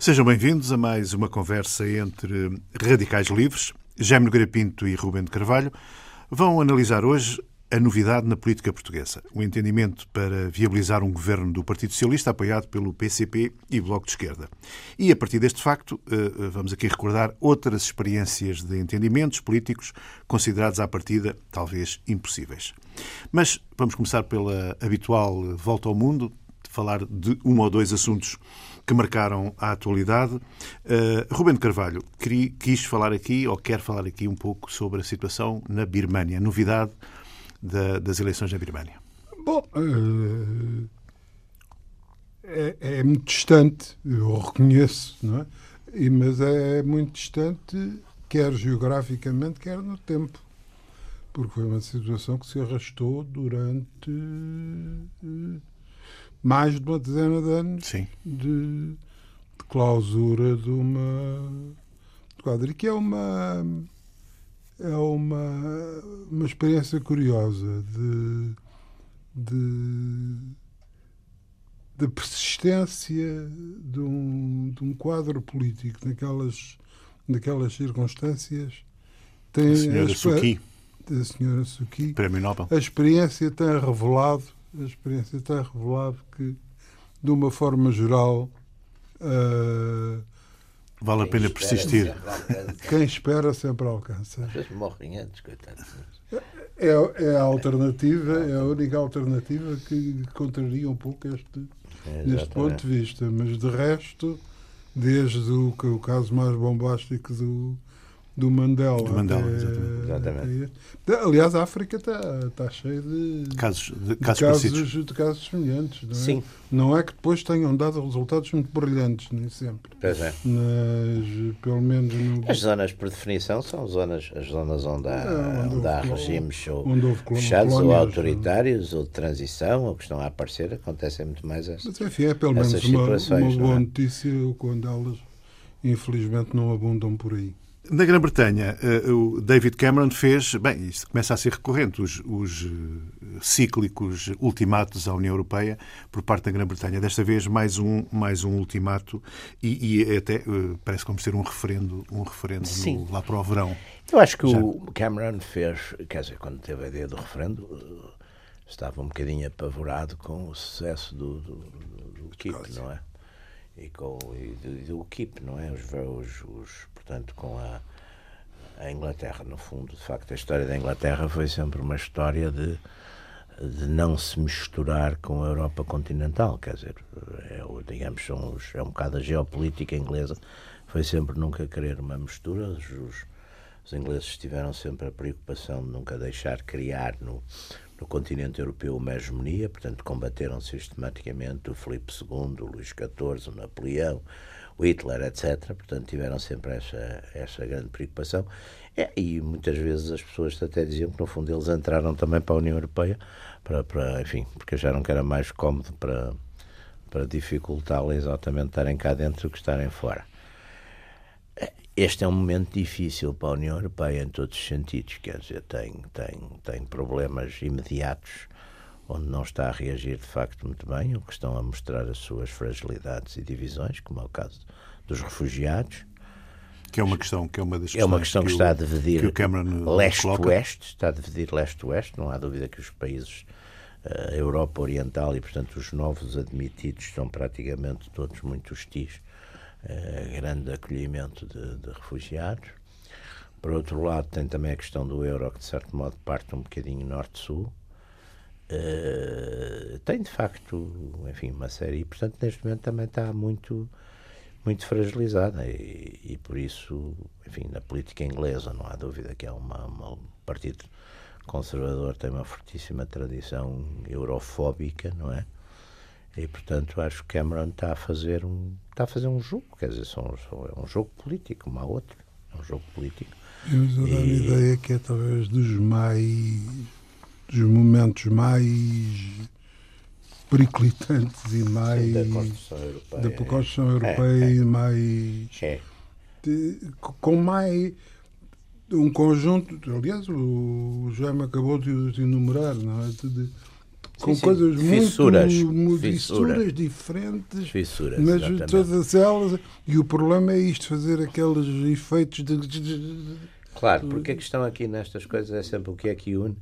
Sejam bem-vindos a mais uma conversa entre radicais livres. Jaime Nogueira e Rubem de Carvalho vão analisar hoje a novidade na política portuguesa, o entendimento para viabilizar um governo do Partido Socialista apoiado pelo PCP e Bloco de Esquerda. E a partir deste facto, eh, vamos aqui recordar outras experiências de entendimentos políticos considerados à partida talvez impossíveis. Mas vamos começar pela habitual volta ao mundo, falar de um ou dois assuntos que marcaram a atualidade. Uh, Rubem de Carvalho quis falar aqui, ou quer falar aqui um pouco sobre a situação na Birmânia, novidade da, das eleições na Birmânia? Bom, uh, é, é, muito distante, eu reconheço, não é? E, mas é muito distante, quer geograficamente, quer no tempo. Porque foi uma situação que se arrastou durante uh, mais de uma dezena de anos. De, de clausura de uma quadra, que é uma é uma, uma experiência curiosa de, de, de persistência de um, de um quadro político naquelas, naquelas circunstâncias. Tem a senhora a, Suki. A senhora Suki. Prémio Nobel. A experiência tem revelado, a experiência tem revelado que, de uma forma geral, uh, Vale a pena persistir. Quem espera sempre alcança. Às vezes morrem antes, coitados. É, é a alternativa, é a única alternativa que contraria um pouco este, é, neste ponto de vista. Mas de resto, desde o, o caso mais bombástico do, do Mandela. Do Mandela, até, exatamente. Até, aliás, a África está, está cheia de casos, de, de casos, casos, de casos semelhantes. Não é? Sim. Não é que depois tenham dado resultados muito brilhantes, nem sempre. Pois é. Mas, pelo menos. No... As zonas, por definição, são zonas, as zonas onde há, é, onde, onde há regimes ou onde fechados ou autoritários ou de transição ou que estão a aparecer, acontecem muito mais essas Mas, enfim, é pelo menos uma, uma boa é? notícia quando elas, infelizmente, não abundam por aí. Na Grã-Bretanha, eh, o David Cameron fez, bem, isto começa a ser recorrente, os, os eh, cíclicos ultimatos à União Europeia por parte da Grã-Bretanha. Desta vez mais um, mais um ultimato e, e até eh, parece como ser um referendo, um referendo no, lá para o verão. Eu acho que Já. o Cameron fez, quer dizer, quando teve a ideia do referendo, estava um bocadinho apavorado com o sucesso do, do, do, do KIP, não é? E, com, e do, do KIP, não é? Os, os, os portanto, com a, a Inglaterra. No fundo, de facto, a história da Inglaterra foi sempre uma história de, de não se misturar com a Europa continental. Quer dizer, é, digamos, são os, é um bocado a geopolítica inglesa. Foi sempre nunca querer uma mistura. Os, os ingleses tiveram sempre a preocupação de nunca deixar criar no, no continente europeu uma hegemonia, portanto, combateram sistematicamente o Filipe II, o Luís XIV, o Napoleão o Hitler, etc. Portanto, tiveram sempre essa, essa grande preocupação. É, e muitas vezes as pessoas até diziam que, no fundo, eles entraram também para a União Europeia, para, para enfim, porque acharam que era mais cómodo para, para dificultá-la exatamente estarem cá dentro do que estarem fora. Este é um momento difícil para a União Europeia em todos os sentidos, quer dizer, tem, tem, tem problemas imediatos onde não está a reagir de facto muito bem, ou que estão a mostrar as suas fragilidades e divisões, como é o caso dos refugiados. Que é uma questão que é uma das é uma questão que, que está a dividir leste-oeste, está a dividir leste-oeste, não há dúvida que os países a uh, Europa Oriental e, portanto, os novos admitidos são praticamente todos muito hostis grande acolhimento de, de, refugiados. Por outro lado, tem também a questão do euro, que de certo modo parte um bocadinho norte-sul. Uh, tem de facto, enfim, uma série, e portanto neste momento também está muito, muito fragilizada e, e por isso, enfim, na política inglesa não há dúvida que é uma, uma, um partido conservador tem uma fortíssima tradição eurofóbica, não é? E portanto acho que Cameron está a fazer um está a fazer um jogo, quer dizer, são, são, é um jogo político, como há outro, é um jogo político. A dar a ideia que é talvez dos mais dos momentos mais periclitantes e mais da construção europeia, da construção europeia é, é. mais é. De, com mais um conjunto aliás o Jaime acabou de, de enumerar não é? de, com sim. coisas Fissuras. muito mu- Fissuras. fissuras diferentes, Fissuras, mas exatamente. todas elas. E o problema é isto, fazer aqueles efeitos de- Claro, porque a questão aqui nestas coisas é sempre o que é que une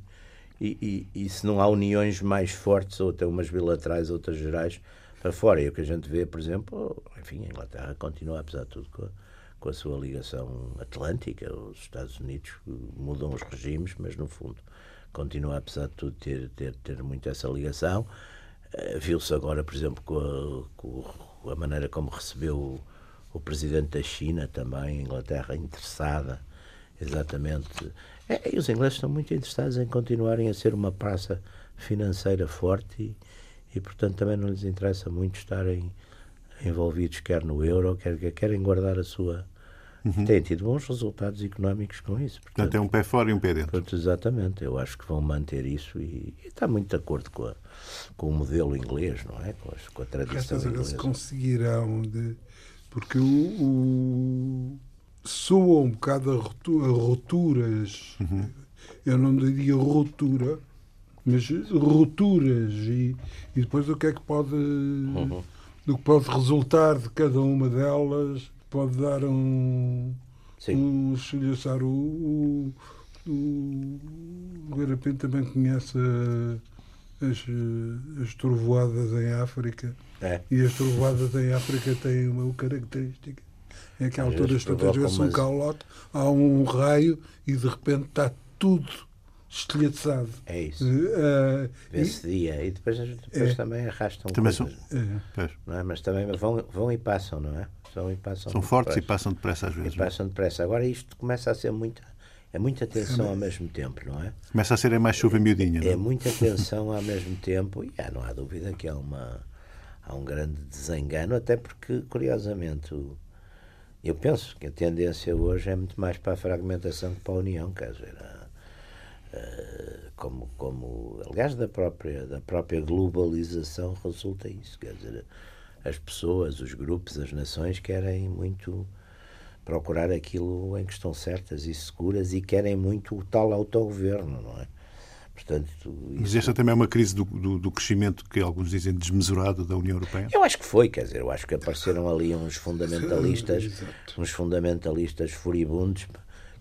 e, e, e se não há uniões mais fortes, ou até umas bilaterais, outras gerais, para fora. E o que a gente vê, por exemplo, enfim, a Inglaterra continua, apesar de tudo, com a, com a sua ligação atlântica. Os Estados Unidos mudam os regimes, mas no fundo continua, apesar de tudo, ter, ter, ter muito essa ligação. Eh, Viu-se agora, por exemplo, com a, com a maneira como recebeu o, o presidente da China também, a Inglaterra interessada Exatamente. É, e os ingleses estão muito interessados em continuarem a ser uma praça financeira forte e, e portanto, também não lhes interessa muito estarem envolvidos quer no euro, quer querem guardar a sua. Têm tido bons resultados económicos com isso. Portanto, é um pé fora e um pé dentro. Portanto, exatamente, eu acho que vão manter isso e, e está muito de acordo com, a- com o modelo inglês, não é? Com, as- com a tradição Resta saber se inglesa. conseguirão. De, porque o, o- soa um bocado a, rotu- a rupturas. Eu não diria ruptura, mas rupturas. E, e depois o que é que pode. Uhum. Do que pode resultar de cada uma delas, pode dar um. Sim. um estilhaçar. O, o, o, Garapim também conhece as, as trovoadas em África. É. E as trovoadas em África têm uma característica. É que à altura às vezes um calote, há um raio e de repente está tudo estilhaçado. É isso. Eh, Vê-se dia e depois, depois É. também arrastam Também são, coisas, eh, pois, não é? Mas também vão, vão e passam, não é? Vão e passam. são fortes e depressa. passam depressa às E vezes. não é? passam depressa. Agora isto começa a ser muita, é muita tensão ao mesmo tempo, não é? Começa a ser é mais chuva miudinha. É é? muita tensão ao mesmo tempo e há, não há dúvida que há, uma, há um grande desengano, até porque, curiosamente, o- eu penso que a tendência hoje é muito mais para a fragmentação que para a união, quer dizer, como, como aliás da própria, da própria globalização resulta isso, quer dizer, as pessoas, os grupos, as nações querem muito procurar aquilo em que estão certas e seguras e querem muito o tal autogoverno, não é? Portanto, Mas isso- esta também é uma crise do, do, do crescimento que alguns dizem desmesurado da União Europeia. eu acho que foi, quer dizer, eu acho que apareceram ali uns fundamentalistas, uns fundamentalistas furibundos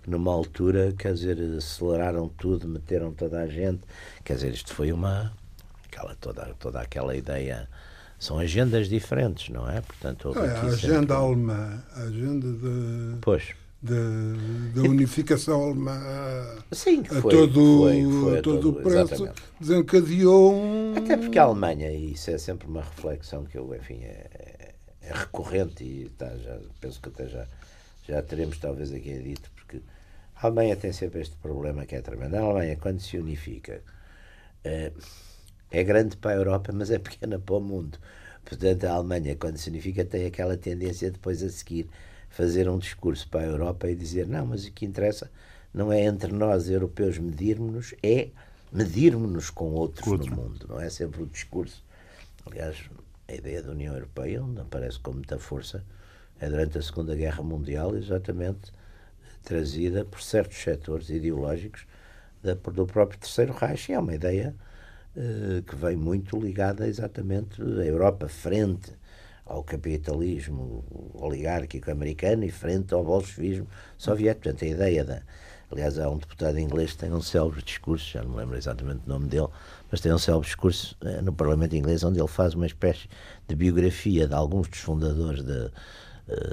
numa altura, quer dizer, aceleraram tudo, meteram toda a gente, quer dizer, isto foi uma aquela toda toda aquela ideia são agendas diferentes, não é? Portanto, é, a sempre- agenda alemã, a agenda de, Pois. de- da unificação alemã Sim, que a foi, todo, foi, foi a a todo todo- o preço exatamente. desencadeou um. Até porque a Alemanha, e isso é sempre uma reflexão que eu, enfim, é, é recorrente e tá, já, penso que até já, já teremos talvez aqui dito, porque a Alemanha tem sempre este problema que é tremendo. A Alemanha, quando se unifica, é, é grande para a Europa, mas é pequena para o mundo. Portanto, a Alemanha, quando se unifica, tem aquela tendência depois a seguir fazer um discurso para a Europa e dizer: não, mas o que interessa não é entre nós, europeus, medirmos-nos, é medirmos-nos com outros outro. no mundo. Não é sempre o discurso. Aliás, a ideia da União Europeia, onde aparece com muita força, é durante a Segunda Guerra Mundial, exatamente trazida por certos setores ideológicos da, do próprio Terceiro Reich. E é uma ideia eh, que vem muito ligada exatamente à Europa frente ao capitalismo oligárquico americano e frente ao bolchevismo soviético. Portanto, a ideia da. Aliás, há um deputado inglês que tem um célebre discurso, já não me lembro exatamente o nome dele, mas tem um célebre discurso eh, no Parlamento inglês onde ele faz uma espécie de biografia de alguns dos fundadores da, eh,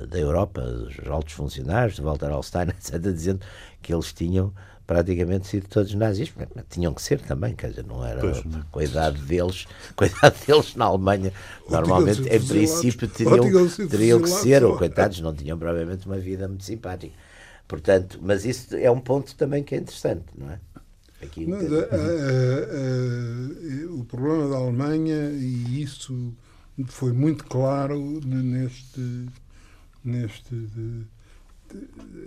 da Europa, os altos funcionários, de Walter Hallstein, etc., dizendo que eles tinham praticamente sido todos nazis, mas tinham que ser também, quer dizer, não era Pois, não. com a idade deles, com a idade deles na Alemanha, normalmente, tinham em princípio, ou teriam, teriam que ser, ou- ou coitados, não tinham provavelmente uma vida muito simpática. Portanto, mas isso é um ponto também que é interessante, não é? Aqui, dizer, eh, eh, eh, o problema da Alemanha, e isso foi muito claro neste. Neste de-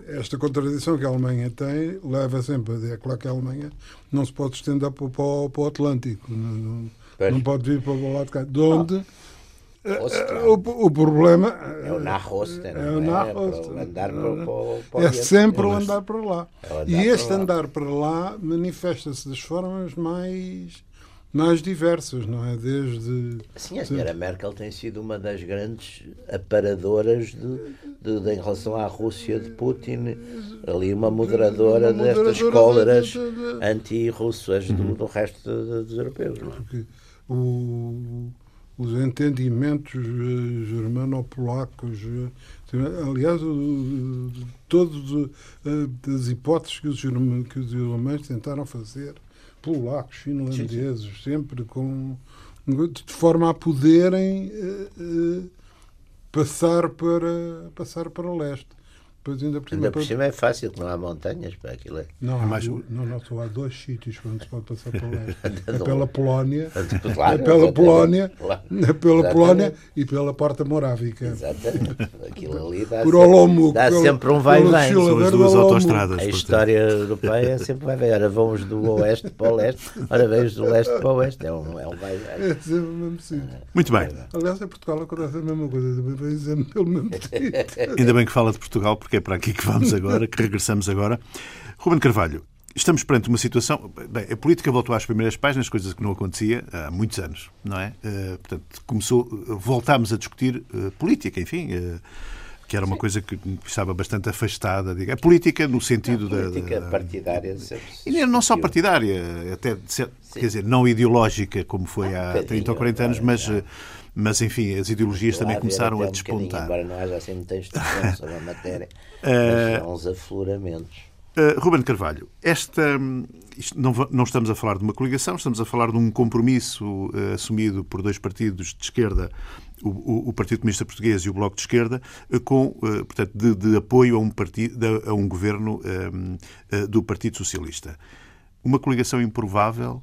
esta contradição que a Alemanha tem leva sempre a dizer claro que a Alemanha não se pode estender para, para, o- para o Atlântico, não, não, pode vir para o lado de cá. De onde eh, Ostrom. o, o problema é o Nahosten, é não o é? Nahosten. Para andar para, é sempre o andar para lá. É o andar e este lá. andar para lá manifesta-se das formas mais mais diversas, não é? Desde. Sim, a senhora Merkel tem sido uma das grandes aparadoras de, de, de em relação à Rússia de Putin, ali uma moderadora, uma moderadora destas cóleras anti-russas do, do, resto dos europeus. Não é? Porque o, os entendimentos eh, germano-polacos, eh, aliás, todas eh, as hipóteses que os, que os alemães tentaram fazer polacos, finlandeses, sim, sim. sempre com de forma a poderem uh, uh, passar para passar para o leste. Depois ainda por cima, ainda por cima é fácil, que não há montanhas para aquilo. É. Não, há mais... não, não, só há dois sítios onde se pode passar para o leste. é pela Polónia, claro, é pela Polónia, é pela Polónia e pela Porta Morávica. Exatamente. Aquilo ali dá, por sempre, dá sempre um vai vem. São as duas autostradas. A história europeia sempre vai ver. Ora vamos do oeste para o leste, ora vamos do leste para o oeste. É um, é um vai vem. É sempre o mesmo sítio. Muito bem. Aliás, em Portugal acontece a mesma coisa. Também vai sempre pelo mesmo sítio. Ainda bem que fala de Portugal, porque é para aqui que vamos agora, que regressamos agora. Ruben Carvalho, estamos perante uma situação. Bem, a política voltou às primeiras páginas, coisas que não acontecia há muitos anos, não é? Uh, portanto, começou, voltámos a discutir uh, política, enfim. Uh, que era uma Sim. coisa que estava bastante afastada. Digo. A política no sentido a política da, partidária. E não só partidária, até quer dizer, não ideológica como foi há 30 ou 40 anos, mas mas, enfim, as ideologias também começaram a despontar. embora não haja assim muita instrução sobre a matéria, mas são uns afloramentos. Uh, Ruben Carvalho, esta, não, não, estamos a falar de uma coligação, estamos a falar de um compromisso uh, assumido por dois partidos de esquerda, o, o, o, Partido Comunista Português e o Bloco de Esquerda, uh, com, portanto, de, de, apoio a um, partido, a um governo do Partido Socialista. Uma coligação improvável?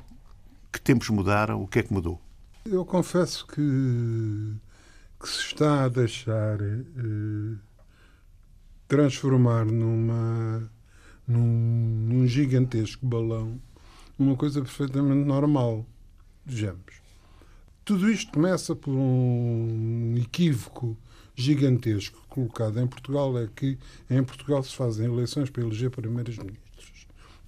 Que tempos mudaram? O que é que mudou? Eu confesso que, que se está a deixar eh, transformar numa, num, num, gigantesco balão uma coisa perfeitamente normal. Vejamos. Tudo isto começa por um equívoco gigantesco colocado em Portugal, é que em Portugal se fazem eleições para eleger primeiros ministros.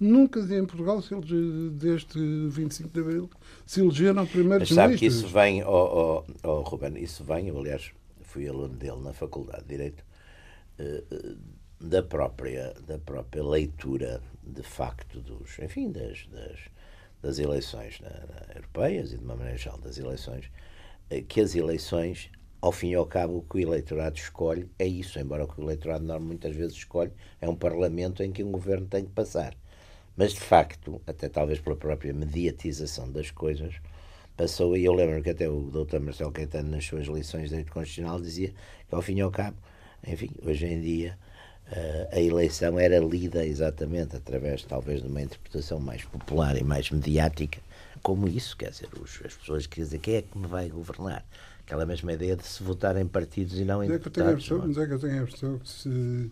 Nunca em Portugal, se elege, desde 25 de Abril, se elegeram primeiros Mas sabe que isso vem, oh, oh, oh, Ruben, isso vem, eu aliás fui aluno dele na Faculdade de Direito, eh, eh, da própria, da própria leitura, de facto, dos, enfim, das, das, das eleições na, na, europeias e de uma maneira geral das eleições, eh, que as eleições ao fim e ao cabo, o que o eleitorado escolhe é isso, embora o que o eleitorado normal muitas vezes escolhe é um parlamento em que um governo tem que passar. Mas, de facto, até talvez pela própria mediatização das coisas, passou, e eu lembro que até o Dr. Marcelo Caetano, nas suas lições de direito constitucional, dizia que, ao fim e ao cabo, enfim, hoje em dia, uh, a eleição era lida exatamente através, talvez, de uma interpretação mais popular e mais mediática, como isso, quer dizer, os, as pessoas querem dizer quem é que me vai governar. Aquela mesma ideia de se votar em partidos e não em mas deputados. É mas é que eu tenho a impressão que se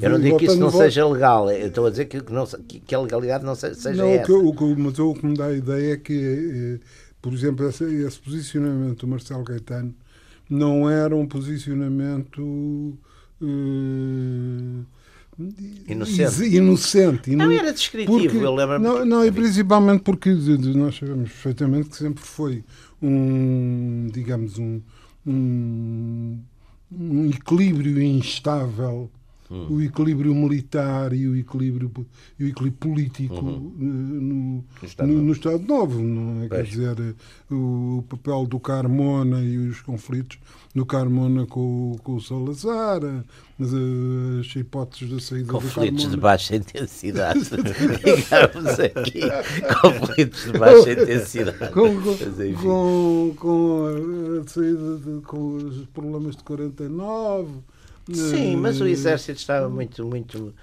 eu não digo que isso não seja legal, eu estou a dizer que, não, que a legalidade não seja não, essa. O que, mas o que me dá a ideia é que, eh, por exemplo, esse, esse posicionamento do Marcelo Caetano não era um posicionamento. Uh, inocente. inocente. Não era descritivo, porque, eu lembro Não, não e principalmente porque nós sabemos perfeitamente que sempre foi um, digamos, um, um, um equilíbrio instável hum. o equilíbrio militar e o equilíbrio, e o equilíbrio político uhum. no, no, Estado no, no, Estado Novo. Não é? Quer dizer, o papel do Carmona e os conflitos do Carmona com, com o Salazar, mas as hipóteses da saída conflitos de baixa intensidade. Digamos aqui, conflitos de baixa intensidade. Com, com, com, a saída de, com os problemas de 49 Sim, mas o exército estava muito, muito,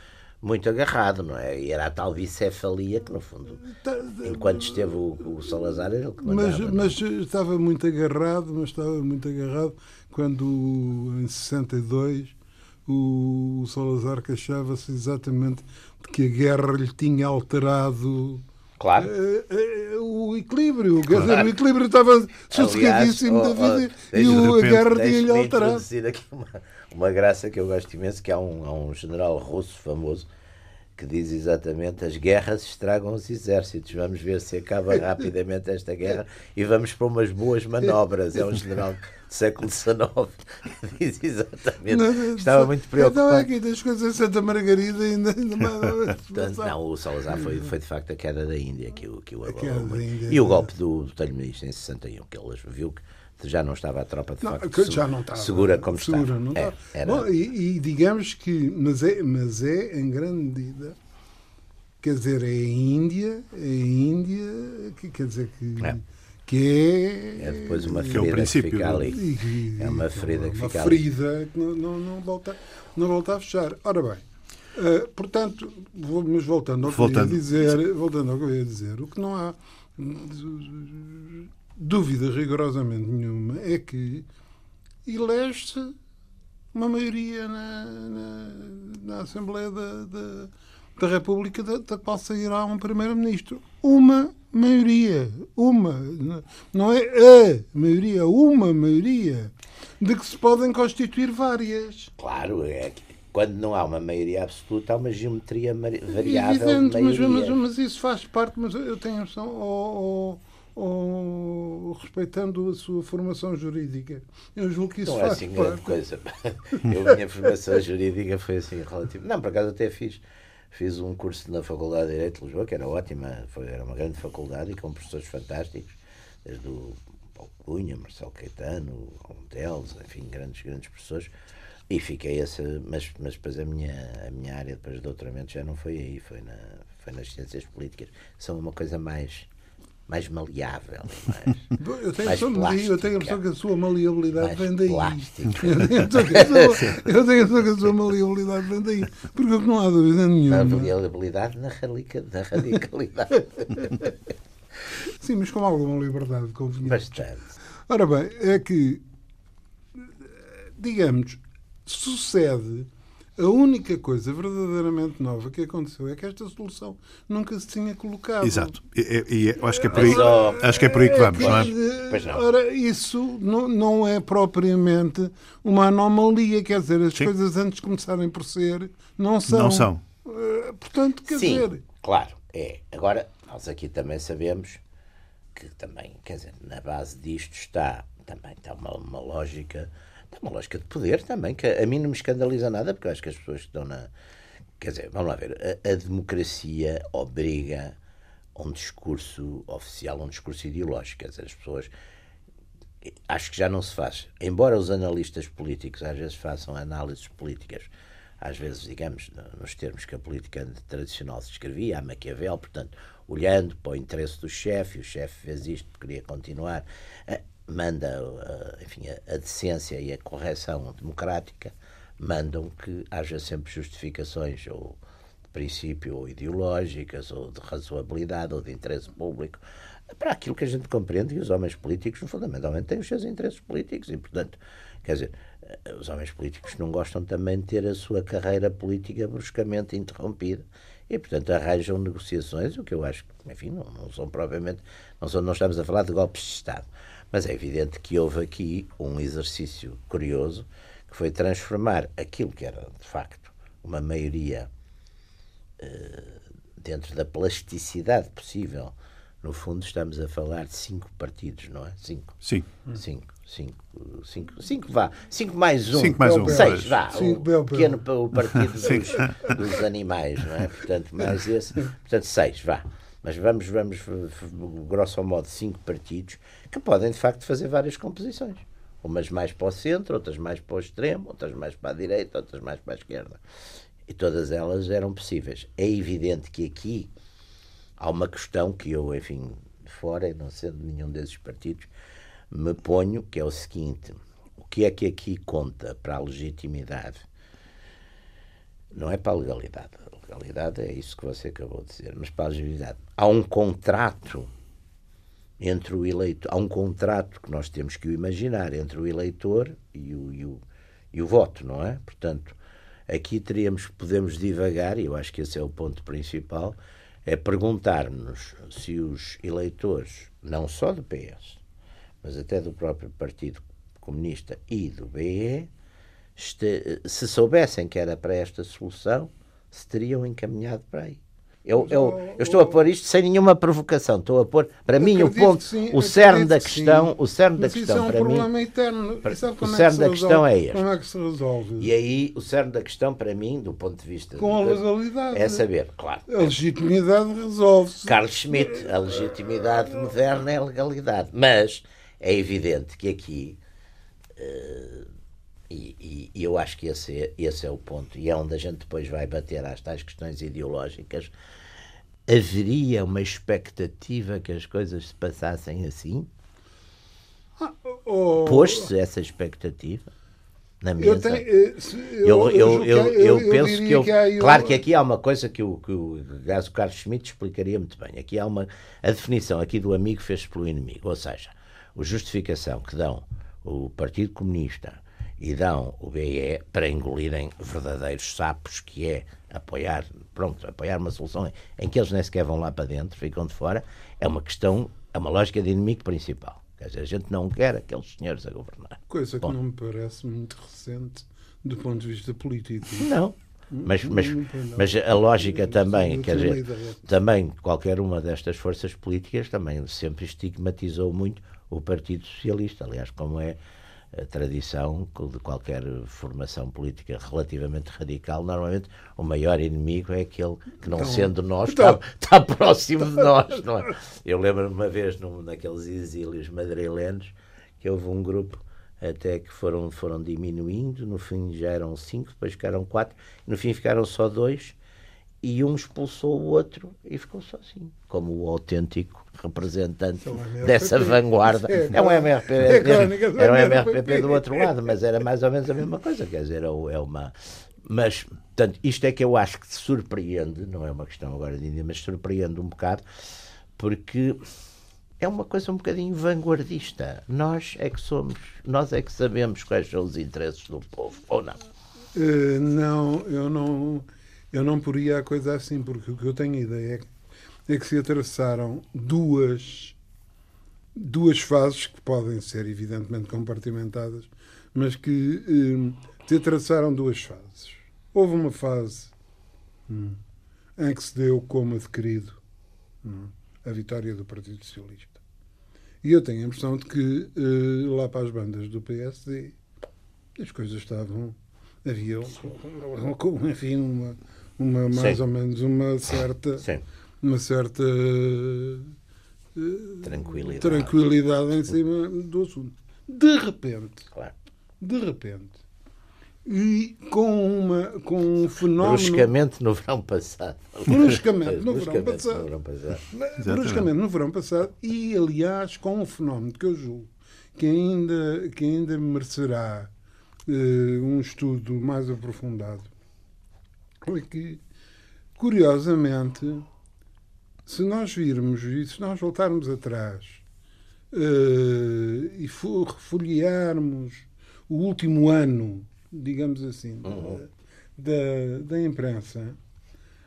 muito agarrado, não é? E era a tal bicefalia que, no fundo, enquanto esteve o, o Salazar, era o que mandava. Mas, mas estava muito agarrado, mas estava muito agarrado quando, em 62, o, o Salazar queixava-se exatamente de que a guerra lhe tinha alterado Claro. Uh, uh, o equilíbrio, claro. Dizer, o equilíbrio estava sossegadíssimo da vida oh, e o, a guerra tinha-lhe alterado. aqui uma, uma graça que eu gosto imenso, que há um, há um general russo famoso que diz exatamente as guerras estragam os exércitos. Vamos ver se acaba rapidamente esta guerra e vamos para umas boas manobras. É um general do século XIX que diz exatamente. Não, Estava muito preocupado. Não, é aqui das coisas em Santa Margarida ainda, ainda mais. não, o Salazar foi, foi de facto a queda da Índia que o, que o abalou. E o golpe do, do Telho-Ministro em 61, que ele viu que já não estava a tropa de não, facto já não estava, segura como segura, estava. Não é, era... Bom, e, e, digamos que, mas é, mas é em grande medida, quer dizer, é a Índia, é a Índia, que, quer dizer que. É. Que é, é depois uma ferida que, é que fica ali. E, é uma ferida que uma fica ferida ali. que não, não, não, volta, não volta a fechar. Ora bem, uh, portanto, mas voltando ao que voltando. eu ia dizer, voltando ao que eu ia dizer, o que não há dúvida rigorosamente nenhuma é que elege-se uma maioria na, na, na Assembleia da, da, da República da, da qual sairá um primeiro-ministro. Uma maioria. Uma. Não é a maioria, uma maioria. De que se podem constituir várias. Claro, é que quando não há uma maioria absoluta, há uma geometria variável. Evidente, mas, mas, mas, isso faz parte, mas eu tenho oh, ou respeitando a sua formação jurídica. Eu julgo que isso não é faz é assim grande coisa. Eu, a minha formação jurídica foi assim relativa. Não, por acaso até fiz. Fiz um curso na Faculdade de Direito de Lisboa, que era ótima, foi, era uma grande faculdade e com professores fantásticos, desde o Paulo Cunha, Marcelo Caetano, Teles, enfim, grandes, grandes professores. E fiquei essa, mas, mas depois a minha, a minha área depois de doutoramento já não foi aí, foi, na, foi nas ciências políticas. São uma coisa mais mais maleável. Mais, eu tenho, mais plástica, eu tenho a impressão que a sua maleabilidade vem daí. Plástica. Eu tenho a impressão que a sua maleabilidade vem daí. Porque não há dúvida nenhuma. A maleabilidade na, radica, na radicalidade. Sim, mas com alguma liberdade, convenhamos. Bastante. Ora bem, é que, digamos, sucede a única coisa verdadeiramente nova que aconteceu é que esta solução nunca se tinha colocado. Exato. E, e acho, que é por aí, acho que é por aí que vamos, não é? Pois não. Ora, isso não, não é propriamente uma anomalia, quer dizer, as Sim. coisas antes de começarem por ser não são. Não são. Uh, portanto, quer Sim, dizer. Claro, é. Agora, nós aqui também sabemos que também, quer dizer, na base disto está também está uma, uma lógica é uma lógica de poder também, que a mim não me escandaliza nada, porque eu acho que as pessoas que estão na. Quer dizer, vamos lá ver, a, a democracia obriga a um discurso oficial, a um discurso ideológico. Quer dizer, as pessoas. Acho que já não se faz. Embora os analistas políticos às vezes façam análises políticas, às vezes, digamos, nos termos que a política tradicional se escrevia, a Maquiavel, portanto, olhando para o interesse do chefe, o chefe fez isto queria continuar manda, eh, enfim, a, decência e a correção democrática mandam que haja sempre justificações ou de princípio ou ideológicas ou de razoabilidade ou de interesse público para aquilo que a gente compreende que os homens políticos fundamentalmente têm os seus interesses políticos e portanto quer dizer eh, os homens políticos não gostam também de ter a sua carreira política bruscamente interrompida e portanto arranjam negociações o que eu acho que enfim não, não são propriamente não, são, não estamos a falar de golpes de Estado mas é evidente que houve aqui um exercício curioso que foi transformar aquilo que era, de facto, uma maioria uh, dentro da plasticidade possível. No fundo, estamos a falar de cinco partidos, não é? Cinco. Sim. Cinco. Cinco, cinco, cinco vá. Cinco mais um. Cinco mais um. Seis, vá. Cinco, o pequeno o partido dos, dos, animais, não é? Portanto, mais esse. Portanto, seis, vá. Mas vamos, vamos, grosso modo, cinco partidos que podem, de facto, fazer várias composições. Umas mais para o centro, outras mais para o extremo, outras mais para a direita, outras mais para a esquerda. E todas elas eram possíveis. É evidente que aqui há uma questão que eu, enfim, fora, não sendo nenhum desses partidos, me ponho, que é o seguinte: o que é que aqui conta para a legitimidade? Não é para a legalidade legalidade é isso que você acabou de dizer, mas para a legitimidade. Há um contrato entre o eleitor, há um contrato que nós temos que imaginar entre o eleitor e o, e o, e o voto, não é? Portanto, aqui teríamos, podemos divagar, e eu acho que esse é o ponto principal, é perguntar-nos se os eleitores, não só do PS, mas até do próprio Partido Comunista e do BE, se soubessem que era para esta solução, se teriam encaminhado para aí. Eu, eu, eu, estou a pôr isto sem nenhuma provocação. Estou a pôr, para mim, o ponto, sim, o cerne da questão, o cerne da questão, é um para mim, eterno. o cerne da questão é este. Como é que se resolve? E aí, o cerne da questão, para mim, do ponto de vista com a legalidade, é saber, claro. A legitimidade resolve-se. Carlos Schmitt, a legitimidade moderna é a legalidade, mas é evidente que aqui uh, e, e, eu acho que esse é, esse é o ponto, e é onde a gente depois vai bater às tais questões ideológicas haveria uma expectativa que as coisas se passassem assim? Ah, oh, Pôs-se essa expectativa na mesa? Eu, eh, eu, eu, eu, eu, penso que eu. Que claro que aqui há uma coisa que o, que o, o Carlos Schmidt explicaria muito bem. Aqui há uma. A definição aqui do amigo fez pelo inimigo. Ou seja, a justificação que dão o Partido Comunista e dão o BE para engolirem verdadeiros sapos, que é apoiar, pronto, apoiar uma solução em que eles nem sequer vão lá para dentro, ficam de fora, é uma questão, é uma lógica de inimigo principal. Quer dizer, a gente não quer aqueles senhores a governar. Coisa Bom. que não me parece muito recente do ponto de vista político. Não. Mas, mas, mas a lógica também, quer dizer, também qualquer uma destas forças políticas também sempre estigmatizou muito o Partido Socialista, aliás, como é a tradição de qualquer formação política relativamente radical, normalmente o maior inimigo é aquele que, não então, sendo nós, então, está, está, próximo de nós. Não é? Eu lembro-me uma vez, num, naqueles exílios madrilenos, que houve um grupo até que foram, foram diminuindo, no fim já eram cinco, depois ficaram quatro, no fim ficaram só dois, e um expulsou o outro e ficou sozinho, como o autêntico representante é dessa vanguarda. É, é um MRP, é, era um MRPP do outro lado, mas era mais ou menos a mesma coisa, quer dizer, é uma. Mas, portanto, isto é que eu acho que surpreende, não é uma questão agora de Índia, mas surpreende um bocado, porque é uma coisa um bocadinho vanguardista. Nós é que somos, nós é que sabemos quais são os interesses do povo, ou não? Uh, não, eu não eu não poria a coisa assim, porque o que eu tenho ideia é que, é que se atravessaram duas, duas fases que podem ser evidentemente compartimentadas, mas que eh, se atravessaram duas fases. Houve uma fase hum, em que se deu como adquirido hum, a vitória do Partido Socialista. E eu tenho a impressão de que eh, lá para as bandas do PSD as coisas estavam. Havia, enfim, uma, uma mais Sim. ou menos uma certa Sim. Uma certa uh, tranquilidade. tranquilidade em cima do assunto. De repente, claro. de repente, e com, uma, com um fenómeno. Bruscamente no verão passado. Bruscamente no, verão, passado. no verão passado. Bruscamente no verão passado. E, aliás, com um fenómeno que eu julgo que ainda, que ainda merecerá uh, um estudo mais aprofundado é que, curiosamente, se nós virmos e se nós voltarmos atrás uh, e folhearmos o último ano, digamos assim, uhum. da, da imprensa,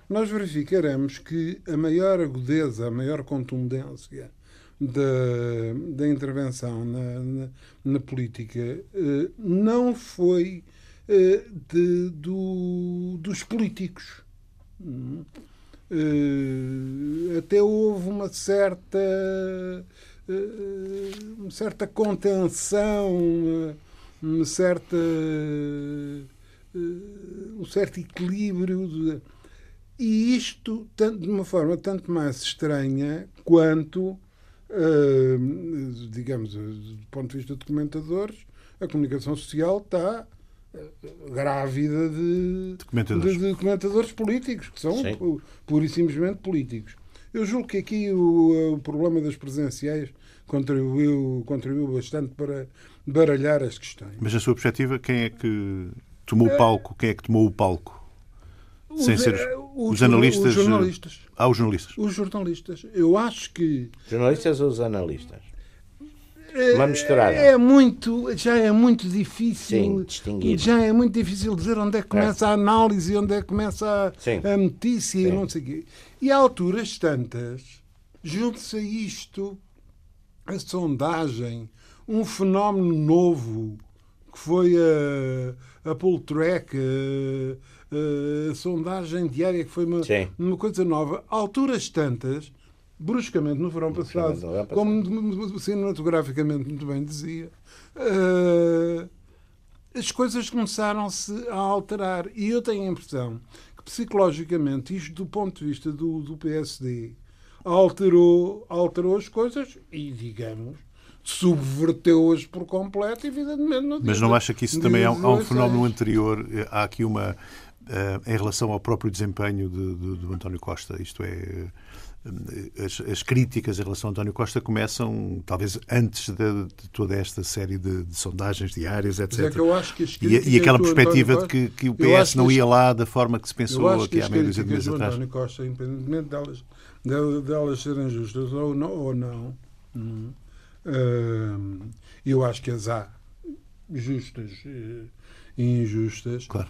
nós verificaremos que a maior agudeza, a maior contundência da, da intervenção na, na, na política uh, não foi eh, de, do, dos políticos. Uh, até houve uma certa uh, uma certa contenção, uma, uma certa um certo equilíbrio e isto de uma forma tanto mais estranha quanto digamos do ponto de vista de comentadores a comunicação social está grávida de documentadores. De, de documentadores políticos, que são pura e simplesmente políticos. Eu julgo que aqui o, o, problema das presenciais contribuiu, contribuiu bastante para baralhar as questões. Mas, a sua perspectiva, quem é que tomou o palco? Quem é que tomou o palco? Os, Sem ser os, os analistas? Os jornalistas. Ah, os jornalistas. Os jornalistas. Eu acho que. Jornalistas ou os analistas? Uma misturada. É muito, já é muito difícil Sim, distinguir. Já é muito difícil dizer onde é que começa é. a análise, onde é que começa a, a notícia e não sei o quê. E há alturas tantas, junto-se a isto, a sondagem, um fenómeno novo que foi a, a pull track, uh, sondagem diária, que foi uma, uma coisa nova. alturas tantas, bruscamente, no verão passado, como cinematograficamente muito bem dizia, uh, as coisas começaram-se a alterar. E eu tenho a impressão que, psicologicamente, isto do ponto de vista do, do PSD, alterou, alterou as coisas e, digamos, subverteu-as por completo, evidentemente. Mas não acha que isso também há, há um fenómeno anterior? Há aqui uma. Uh, em relação ao próprio desempenho de, de, do António Costa, isto é. As, as, críticas em relação a António Costa começam talvez antes de, de toda esta série de, de sondagens diárias, etc. É e, e, aquela perspectiva Costa, de que, que o PS não ia lá da forma que se pensou aqui há meia dúzia de meses atrás. António Costa, independentemente delas, delas serem justas ou não, ou não hum, eu acho que as há justas eh, e injustas claro.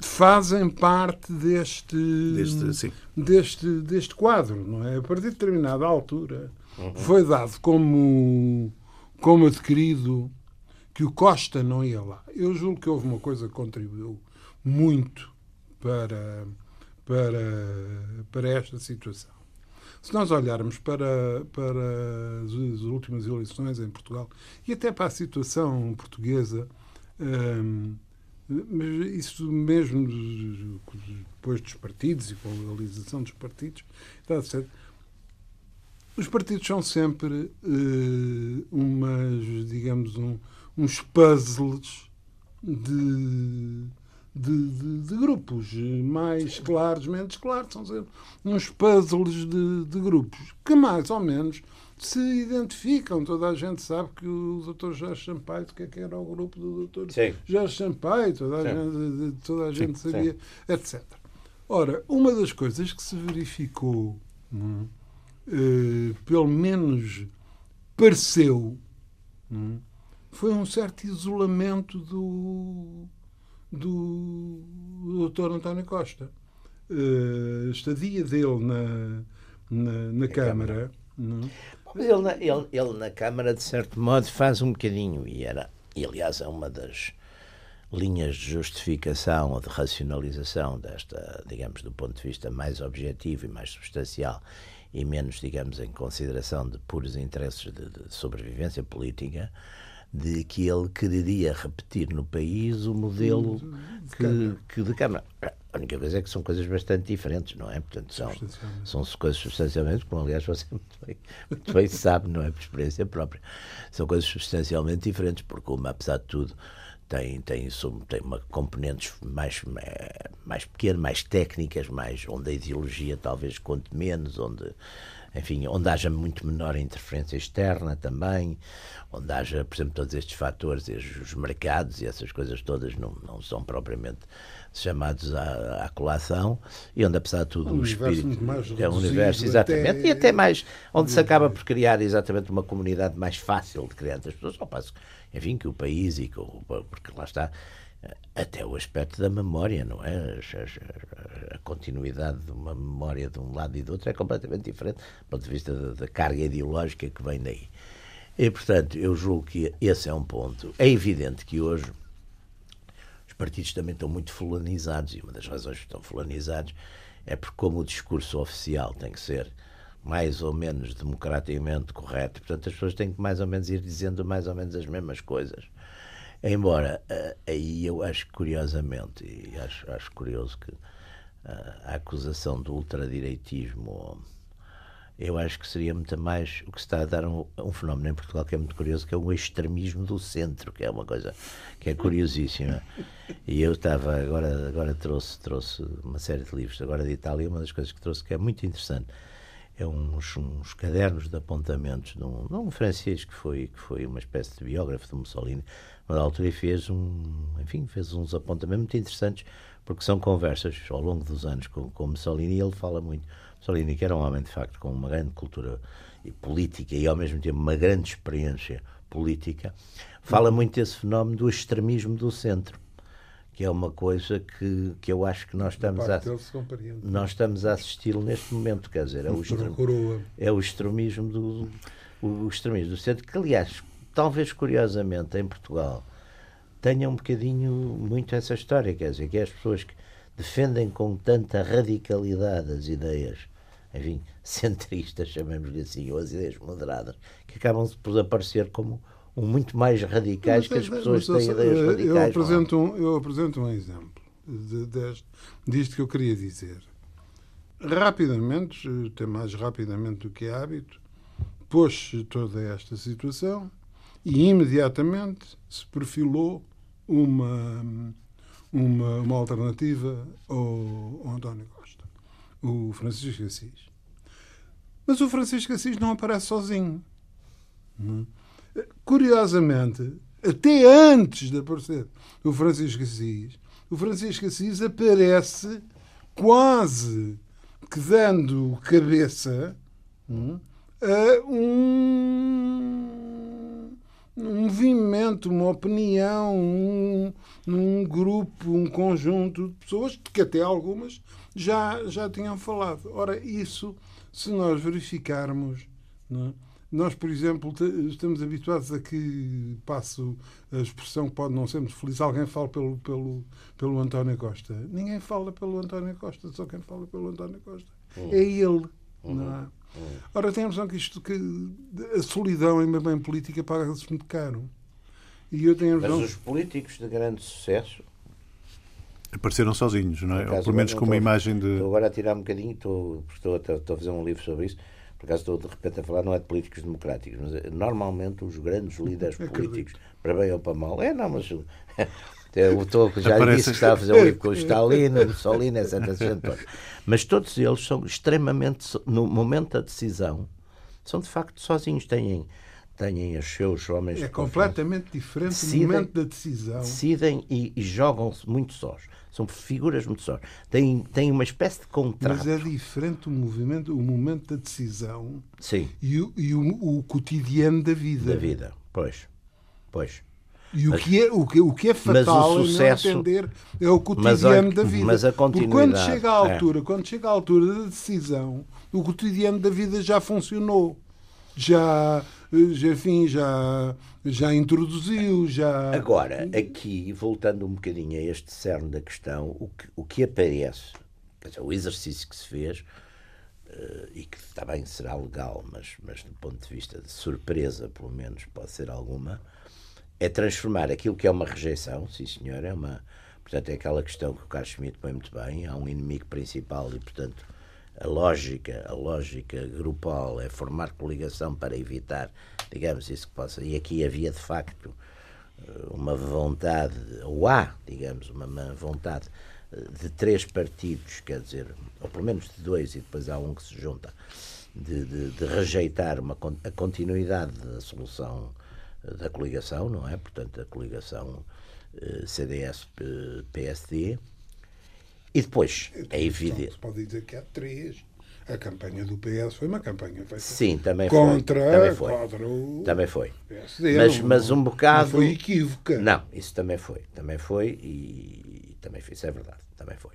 Fazem parte deste, deste, deste, deste quadro, não é? A partir de determinada altura uhum. foi dado como, como adquirido que o Costa não ia lá. Eu julgo que houve uma coisa que contribuiu muito para, para, para esta situação. Se nós olharmos para, para as últimas eleições em Portugal e até para a situação portuguesa, hum, mas isso mesmo depois dos partidos e com a legalização dos partidos, está certo. Os partidos são sempre uh, umas, digamos, um, uns puzzles de de, de, de, grupos. Mais claros, menos claros, são sempre uns puzzles de, de, grupos. Que mais ou menos se identificam. Toda a gente sabe que o Dr. Jorge Sampaio, que é que era o grupo do Dr. Sim. Jorge Sampaio, toda a gente, toda a gente Sim. sabia, Sim. etc. Ora, uma das coisas que se verificou, uh, pelo menos pareceu, foi um certo isolamento do do Dr. António Costa. A estadia dele na, na, na Câmara. Não? Mas ele na, ele, ele na Câmara, de certo modo, faz um bocadinho, e era, e aliás, é uma das linhas de justificação ou de racionalização desta, digamos, do ponto de vista mais objetivo e mais substancial e menos, digamos, em consideração de puros interesses de, de sobrevivência política, de que ele quereria repetir no país o modelo de que, que de Câmara. A única coisa é que são coisas bastante diferentes, não é? Portanto, são, são coisas substancialmente, como aliás você muito bem, muito bem sabe, não é? Por experiência própria. São coisas substancialmente diferentes, porque uma, apesar de tudo, tem, tem, tem uma componentes mais, mais pequenas, mais técnicas, mais, onde a ideologia talvez conte menos, onde enfim, onde haja muito menor interferência externa também, onde haja, por exemplo, todos estes fatores, os mercados e essas coisas todas não, não são propriamente chamados à, à colação e onde apesar de tudo um o espírito é um universo exatamente até... e até mais onde se acaba por criar exatamente uma comunidade mais fácil de criar entre as pessoas ao passo enfim que o país e que o, porque lá está até o aspecto da memória, não é? A, continuidade de uma memória de um lado e do outro é completamente diferente do ponto de vista da, carga ideológica que vem daí. E, portanto, eu julgo que esse é um ponto. É evidente que hoje partidos também estão muito fulanizados, e uma das razões que estão fulanizados é porque, como o discurso oficial tem que ser mais ou menos democraticamente correto, portanto, as pessoas têm que mais ou menos ir dizendo mais ou menos as mesmas coisas. Embora uh, aí eu acho curiosamente, e acho, acho curioso que uh, a acusação do ultradireitismo, eu acho que seria muito mais o que se está a dar um, um, fenómeno em Portugal que é muito curioso, que é o extremismo do centro, que é uma coisa que é curiosíssima. E eu estava, agora, agora trouxe, trouxe uma série de livros, agora de Itália, uma das coisas que trouxe que é muito interessante é uns, uns cadernos de apontamentos de um, de um francês que foi, que foi uma espécie de biógrafo de Mussolini, uma altura e fez um, enfim, fez uns apontamentos muito interessantes, porque são conversas ao longo dos anos com, com Mussolini e ele fala muito. Mussolini, que era um homem de facto com uma grande cultura e política e ao mesmo tempo uma grande experiência política, fala muito desse fenómeno do extremismo do centro que é uma coisa que, que eu acho que nós estamos a nós estamos a assisti-lo neste momento, quer dizer, é o, extrem, é o extremismo do o extremismo do centro, que aliás talvez curiosamente em Portugal tenha um bocadinho muito essa história, quer dizer, que é as pessoas que defendem com tanta radicalidade as ideias, enfim, centristas, chamemos-lhe assim, ou as ideias moderadas, que acabam por aparecer como um muito mais radicais que as pessoas que têm ideias radicais. Eu apresento, um, eu apresento um exemplo de, deste, disto que eu queria dizer. Rapidamente, até mais rapidamente do que é hábito, pôs-se toda esta situação e imediatamente se perfilou uma, uma, uma alternativa ao, ao António Costa, o Francisco Assis. Mas o Francisco Assis não aparece sozinho. Curiosamente, até antes de aparecer o Francisco Assis, o Francisco Assis aparece quase que dando cabeça a um, um movimento, uma opinião, um, um grupo, um conjunto de pessoas que até algumas já, já tinham falado. Ora, isso, se nós verificarmos, é? nós, por exemplo, estamos habituados a que, passo a expressão que pode não ser muito feliz, alguém fala pelo, pelo, pelo António Costa. Ninguém fala pelo António Costa, só quem fala pelo António Costa uhum. é ele. Uhum. Não é? Ora, tem a noção que isto que a solidão em bem política paga-se muito caro. E eu tenho Mas os políticos de grande sucesso apareceram sozinhos, não é? Ou pelo menos com uma imagem de. Estou agora a tirar um bocadinho, estou, estou, a, estou a fazer um livro sobre isso. Por acaso estou de repente a falar, não é de políticos democráticos, mas eh, normalmente os grandes líderes políticos, para bem ou para mal, é não, mas eu estou, já Aparece... disse que estava a fazer um livro com o Stalin, Mussolini, etc, etc. Mas todos eles são extremamente, no momento da decisão, são de facto sozinhos, têm têm os seus homens. É completamente diferente decidem, no momento da decisão. Decidem e, e jogam-se muito sós. São figuras muito sós. Têm, têm uma espécie de contrato. Mas é diferente o movimento, o momento da decisão Sim. e, o, e o, o cotidiano da vida. Da vida, pois. Pois. E o, mas, que é, o, que, o que é fatal o sucesso, não entender é o cotidiano a, da vida. Mas a continuidade, Porque quando chega à é. altura, é. quando chega à altura da decisão, o cotidiano da vida já funcionou. Já enfim, já, já introduziu, já... Agora, aqui, voltando um bocadinho a este cerne da questão, o que, o que aparece, o exercício que se fez, uh, e que também será legal, mas, mas do ponto de vista de surpresa, pelo menos, pode ser alguma, é transformar aquilo que é uma rejeição, sim senhor, é uma. Portanto, é aquela questão que o Carlos Schmitt põe muito bem, há um inimigo principal e, portanto, a lógica, a lógica grupal é formar coligação para evitar, digamos, isso que possa. E aqui havia de facto uma vontade, ou há, digamos, uma, uma vontade eh, de três partidos, quer dizer, ou pelo menos de dois, e depois há um que se junta, de, de, de rejeitar uma, a continuidade da solução eh, da coligação, não é? Portanto, a coligação eh, CDS-PSD e depois, é evidente. Se pode dizer que há três. A campanha do PS foi uma campanha feita Sim, também contra, foi. Também foi. Contra o também foi. PSD, mas, não, mas um bocado. Não foi equívoca. Não, isso também foi. Também foi e, e também foi. Isso é verdade. Também foi.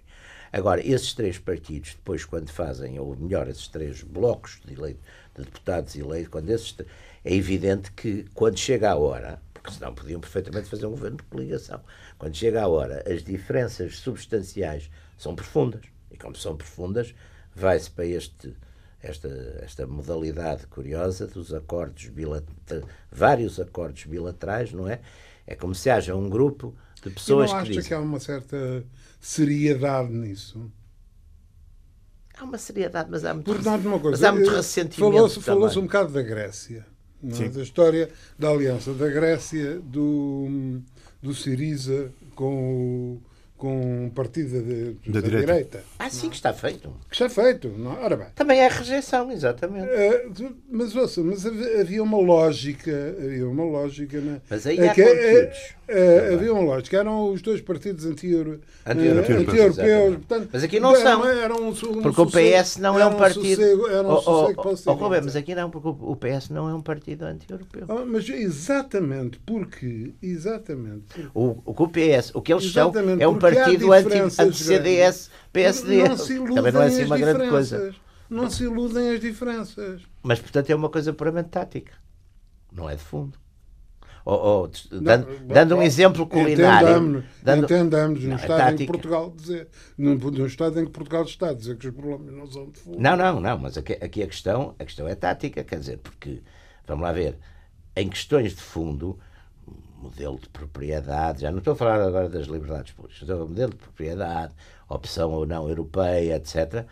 Agora, esses três partidos, depois, quando fazem, ou melhor, esses três blocos de, eleito, de deputados eleitos, quando esses, é evidente que, quando chega a hora, porque senão podiam perfeitamente fazer um governo de coligação, quando chega a hora, as diferenças substanciais são profundas. E como são profundas, vai-se para este, esta, esta modalidade curiosa dos acordos bilaterais, vários acordos bilaterais, não é? É como se haja um grupo de pessoas e não que. Acha dizem... que há uma certa seriedade nisso? Há uma seriedade, mas há muito, Portanto, uma coisa, mas há muito ressentimento. Falou-se falou um bocado da Grécia, é? da história da aliança da Grécia, do, do Siriza com o com um partido de, de, da, da direita. direita. Ah, sim, que está feito. Que está feito. Não? Ora bem. Também é rejeição, exatamente. Uh, mas ouça, mas havia uma lógica, havia uma lógica na. Mas aí há que, conteúdos. Uh, havia uma lógica, eram os dois partidos anti-europeus. Anti-europeus. Anti mas aqui não são. Eram um, um porque o PS não é um partido. Sossego, era um oh, sossego oh, oh, oh, mas aqui não, porque o PS não é um partido anti-europeu. Oh, mas exatamente, porque. Exatamente. Porque, o, o, PS, o que eles são é um partido anti-CDS, PSD. Também não é assim uma grande coisa. Não se iludem as diferenças. Mas, portanto, é uma coisa puramente tática. Não é de fundo. Ou- ou, dando, dando um exemplo culinário. Entendamos, dando- entendamos no Não, estado em que tática- Portugal dizer, no, no estado em que Portugal está a dizer que os problemas não são de fundo. Não, não, não, mas aqui, aqui a, questão, a questão é tática, quer dizer, porque, vamos lá ver, em questões de fundo, modelo de propriedade, já não estou a falar agora das liberdades públicas, estou a falar modelo de propriedade, opção ou não europeia, etc.,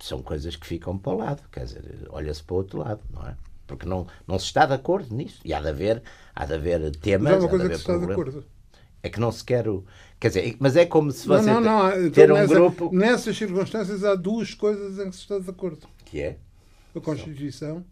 são coisas que ficam para o lado, quer dizer, olha-se para o outro lado, não é? Porque não, não se está de acordo nisso. E há de haver, há de haver temas. Mas há uma há de coisa que haver se está de acordo. É que não se quer. o- Quer dizer, mas é como se Não, você não, não. te- então ter um nessa- grupo. Nessas circunstâncias há duas coisas em que se está de acordo. Que é? A Constituição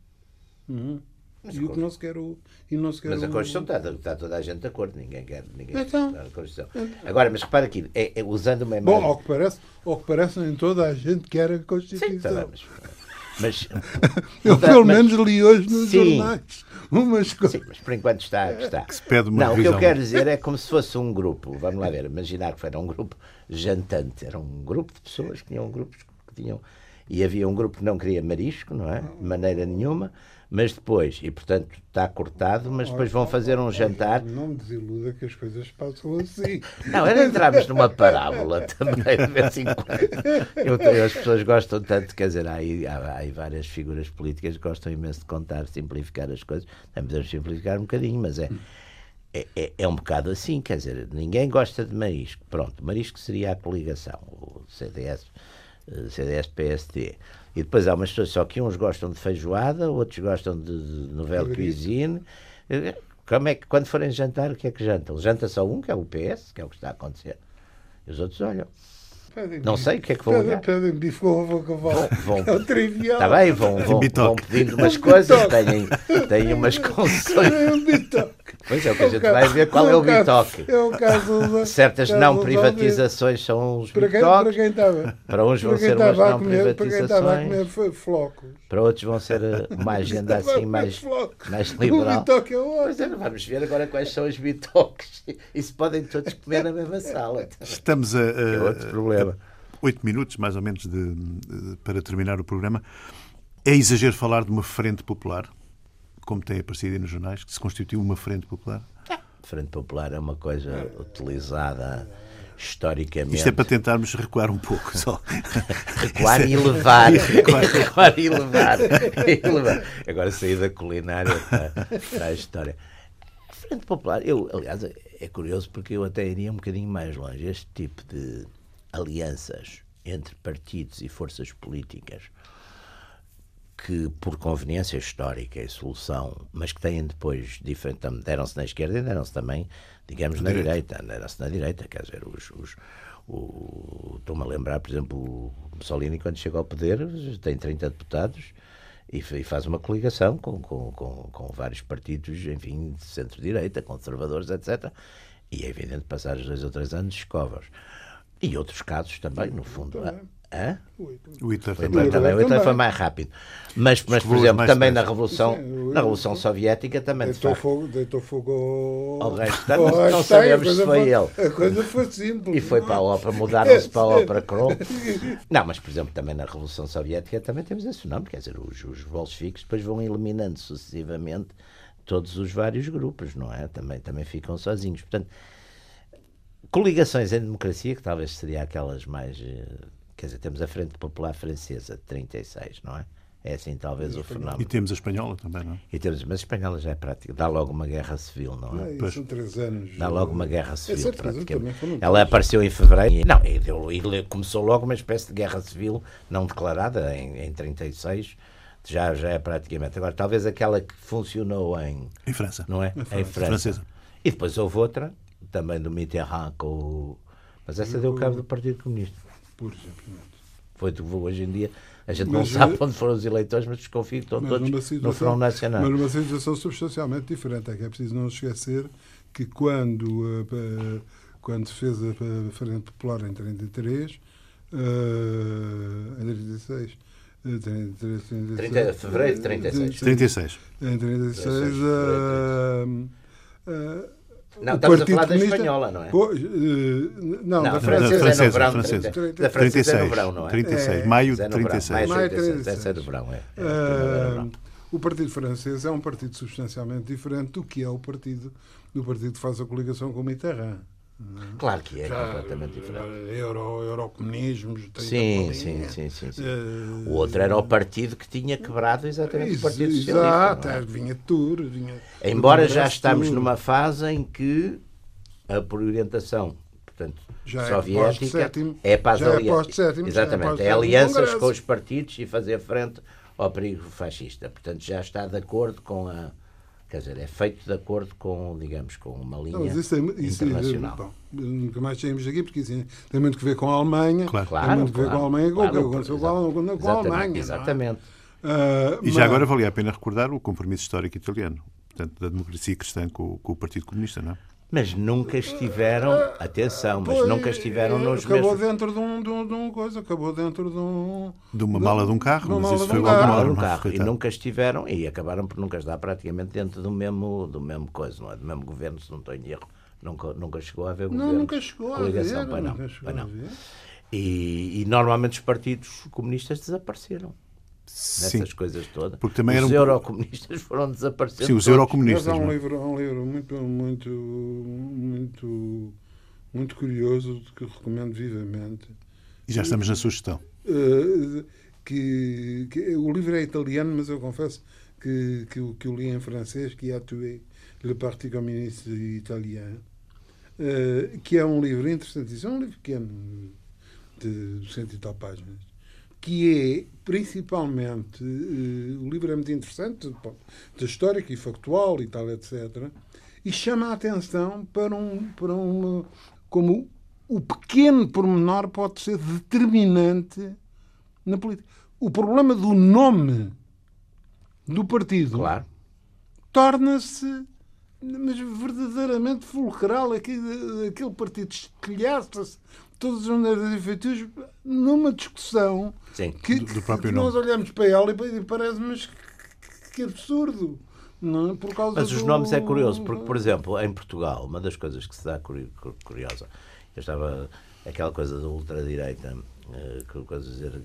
uhum, Mas e o que não se quer o. E não se quer Mas a o- Constituição está, está toda a gente de acordo, ninguém quer. Ninguém Então. quer a Constituição. Agora, mas repara aqui, é, é usando uma Bom, imagem. ao que parece, ao que parece, nem toda a gente quer a Sim, Constituição. está bem, mas. Mas Eu mas- pelo menos li hoje nos Sim. jornais umas coisas. Sim, mas por enquanto está. está. se pede uma não, o que eu quero dizer é como se fosse um grupo. Vamos lá ver, imaginar que era um grupo jantante. Era um grupo de pessoas que tinham grupos que tinham. E havia um grupo que não queria marisco, não é? De maneira nenhuma. Mas depois, e portanto está cortado, mas depois vão fazer um jantar. Não me desiluda que as coisas passam assim. Não, era entrarmos numa parábola também, de vez em quando. Eu, as pessoas gostam tanto, quer dizer, há aí, há, há várias figuras políticas que gostam imenso de contar, simplificar as coisas. Também podemos simplificar um bocadinho, mas é, é, é, é um bocado assim, quer dizer, ninguém gosta de marisco. Pronto, marisco seria a coligação, o CDS, CDS-PSD. E depois há umas pessoas só que uns gostam de feijoada, outros gostam de, de novela cuisine. Eh, Como é que, quando forem jantar, o que é que jantam? Janta só um, que é o PS, que é o que está a acontecer. E os outros olham. Pedem Não bife- sei o que é que vão pedem- olhar. Pedem bife com ovo cavalo. Vão- É o trivial. Está bem, vão, vão, vão pedindo umas coisas, têm, têm umas concessões. É um bitoque. Pois é o que a gente caso- vai ver qual é o bitoque. É o caso da- Certas caso não privatizações são os Para quem, para bitoques, quem estava. para uns vão ser umas não comer, para quem estava a comer privatizações, para outros vão ser eh, uma agenda Estava a assim mais, mais O liberal. bitoque é Pois é, ótimo. vamos ver agora quais são os bitoques. E se podem todos comer na mesma sala. Estamos a, É a- outro problema. oito minutos, mais ou menos, de- de- para terminar o programa. É exagero falar de uma frente popular, como tem aparecido aí nos jornais, que se constituiu uma frente popular? Frente Popular é uma coisa utilizada historicamente. Isto é para tentarmos recuar um pouco só. Recuar e levar. Recuar e levar. Agora sair da culinária para, para a história. A Frente Popular, eu, aliás, é curioso porque eu até iria um bocadinho mais longe. Este tipo de alianças entre partidos e forças políticas que, por conveniência histórica e solução, mas que têm depois diferente, deram-se na esquerda e deram-se também, digamos, na direita. Deram-se na direita, quer dizer, os. os o- Estou-me a lembrar, por exemplo, o Mussolini, quando chega ao poder, tem 30 deputados e e faz uma coligação com, com, com, com vários partidos, enfim, de centro-direita, conservadores, etc. E é evidente, passados dois ou três anos, escovas. E outros casos também, no fundo. Também. Hã? O Hitler Foi também. também, também, o Hitler foi mais rápido. Mas, mas por exemplo, também na. Revolução, Sim, o- na Revolução Soviética também de Deitou facto. fogo, deitou fogo ao, Ao ao não- não sabemos se foi ele. A coisa foi simples. E foi não para a é? ópera, mudaram-se para a ópera Kroll. Não, mas por exemplo, também na Revolução Soviética também temos esse nome, quer dizer, os, os bolcheviques depois vão eliminando sucessivamente todos os vários grupos, não é? Também, também ficam sozinhos. Portanto, coligações em democracia, que talvez seria aquelas mais. Quer dizer, temos a Frente Popular Francesa de 36, não é? É assim talvez o E fenómeno. temos a espanhola também, não é? E temos, mas a espanhola já é prática, dá logo uma guerra civil, não é? É, Pois. são três anos. Dá logo uma guerra civil, certeza, praticamente. Ela apareceu em fevereiro. e- Não, e, deu, e começou logo uma espécie de guerra civil não declarada em, em 36. Já, já é praticamente. Agora, talvez aquela que funcionou em. Em França. Não é? Em França. Francesa. E depois houve outra, também do Mitterrand, com o. Mas essa deu cabo do Partido Comunista. Por exemplo. Foi do hoje em dia. A gente não Mas, sabe eh, onde foram os eleitores, mas desconfio que estão Mas todos numa no situação- Front Nacional. Mas numa situação substancialmente diferente. É que é preciso não esquecer que quando, eh, pa- quando se fez a Frente Popular em 33, eh, em 36, eh, 33, 36, 30 de fevereiro de 36. 36. Em 36, 16 de eh, eh, Não, o estamos a Partido falar da Comunista- espanhola, não é? Pois, eh, não, Não, da a da francesa, é no verão. francesa. 30, da francesa é no 36. verão, não é? 36. É. Maio de é no verão, 36. Maio de de 36, 36. essa é do verão, é. é a Eh, verão. o Partido Francês é um partido substancialmente diferente do que é o partido, do partido que faz a coligação com o Claro que é completamente diferente. Euro, eurocomunismo, Sim, sim, sim, sim, sim. O outro era o partido que tinha quebrado exatamente o Partido Socialista. Exato, não é? é, vinha tudo. Vinha, Embora já estamos numa fase em que a orientação portanto, Já é soviética pós-sétimo, é para as é alianças. é Exatamente, é alianças Congresso. com os partidos e fazer frente ao perigo fascista. Portanto, já está de acordo com a. Quer dizer, é feito de acordo com, digamos, com uma linha Não, isso, é, isso é- internacional. bom, nunca mais saímos daqui porque isso tem muito que ver com a Alemanha. Claro. Claro, tem muito que ver claro, com a Alemanha, com o que claro, aconteceu com a- com a- exatamente, Alemanha. não é? Exatamente. Ah, E já mas- agora valia a pena recordar o compromisso histórico italiano, portanto, da democracia cristã com, o- com o Partido Comunista, não é? Mas nunca estiveram, atenção, mas Pois, nunca estiveram é, nos acabou mesmos. dentro de um, de, um, de um coisa, acabou dentro de um. De uma mala de um carro, de mas mala isso de foi um logo carro. uma um não carro e nunca estiveram e acabaram por nunca estar praticamente dentro do mesmo do mesmo coisa, não é? Do mesmo governo, se não estou em erro. Nunca, nunca chegou a haver Não, governo. nunca chegou a coligação, ver. pois não, nunca chegou pois a não. ver. E, e normalmente os partidos comunistas desapareceram Sim, nessas coisas todas. Porque também os eram- eurocomunistas foram desaparecendo. sim, os todos. Mas eurocomunistas. há um não é? livro, há um livro muito, muito, muito, muito curioso que recomendo vivamente. E já estamos na sugestão. Eh, que, que- o livro é italiano, mas eu confesso que, que, o- que o li em francês, que a tué le Parti Communiste Italien, eh, que é um livro interessantíssimo, é um livro pequeno, de cento e tal páginas, que é principalmente, eh, o livro é muito interessante, de histórico e factual e tal, etc., e chama a atenção para um, para uma, como o pequeno pormenor pode ser determinante na política. O problema do nome do partido Claro. torna-se mas verdadeiramente fulcral. Aquele, aquele partido estilhaça-se todas as maneiras e feitios numa discussão Sim. que, Do- do próprio que nós olhamos para ela e parece mas que, absurdo. Não é? Por causa Mas os do- nomes é curioso, porque, por exemplo, em Portugal, uma das coisas que se dá curi- cu- curiosa, eu estava, aquela coisa da ultradireita, eh, que coisa dizer,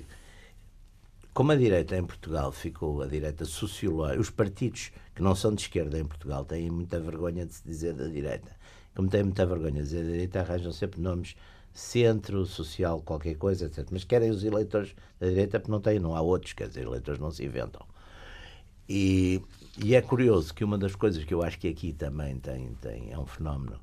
como a direita em Portugal ficou, a direita sociológica, os partidos que não são de esquerda em Portugal têm muita vergonha de se dizer da direita. Como têm muita vergonha de dizer da direita, arranjam sempre nomes centro, social, qualquer coisa, etc. Mas querem os eleitores da direita porque não têm, não há outros, quer dizer, eleitores não se inventam. E, e é curioso que uma das coisas que eu acho que aqui também tem, tem é um fenómeno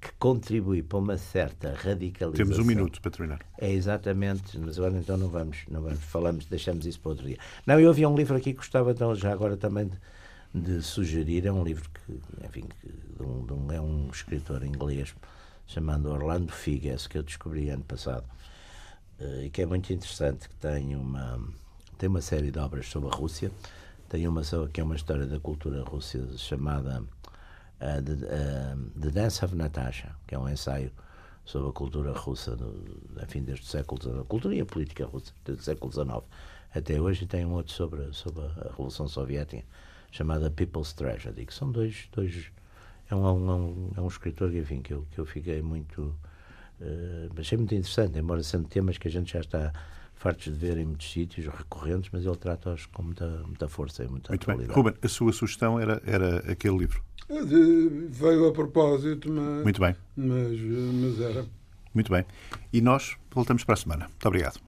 que contribui para uma certa radicalização. Temos um minuto para terminar. É exatamente, mas agora então não vamos, não vamos, falamos, deixamos isso para outro dia. Não, eu havia um livro aqui que gostava então, já agora também de, de sugerir, é um livro que, enfim, que, de um, de um- é um escritor inglês chamado Orlando Figes, que eu descobri ano passado, eh, e que é muito interessante, que tem uma, tem uma série de obras sobre a Rússia, tem uma só que é uma história da cultura russa chamada uh, the, uh, The Dance of Natasha, que é um ensaio sobre a cultura russa, do, enfim, desde século XIX, a cultura e a política russa, desde o século XIX até hoje, e tem um outro sobre, sobre a Revolução Soviética, chamada People's Tragedy, que são dois, dois é um, é um, é um escritor enfim, que, eu, que eu fiquei muito uh, achei muito interessante, embora sendo temas que a gente já está fartos de ver em muitos sítios, recorrentes, mas ele trata-os com muita, muita força e muita Muito bem. atualidade. Ruben, a sua sugestão era, era aquele livro. De- Veio a propósito, mas, Muito bem. mas, mas era. Muito bem. E nós voltamos para a semana. Muito obrigado.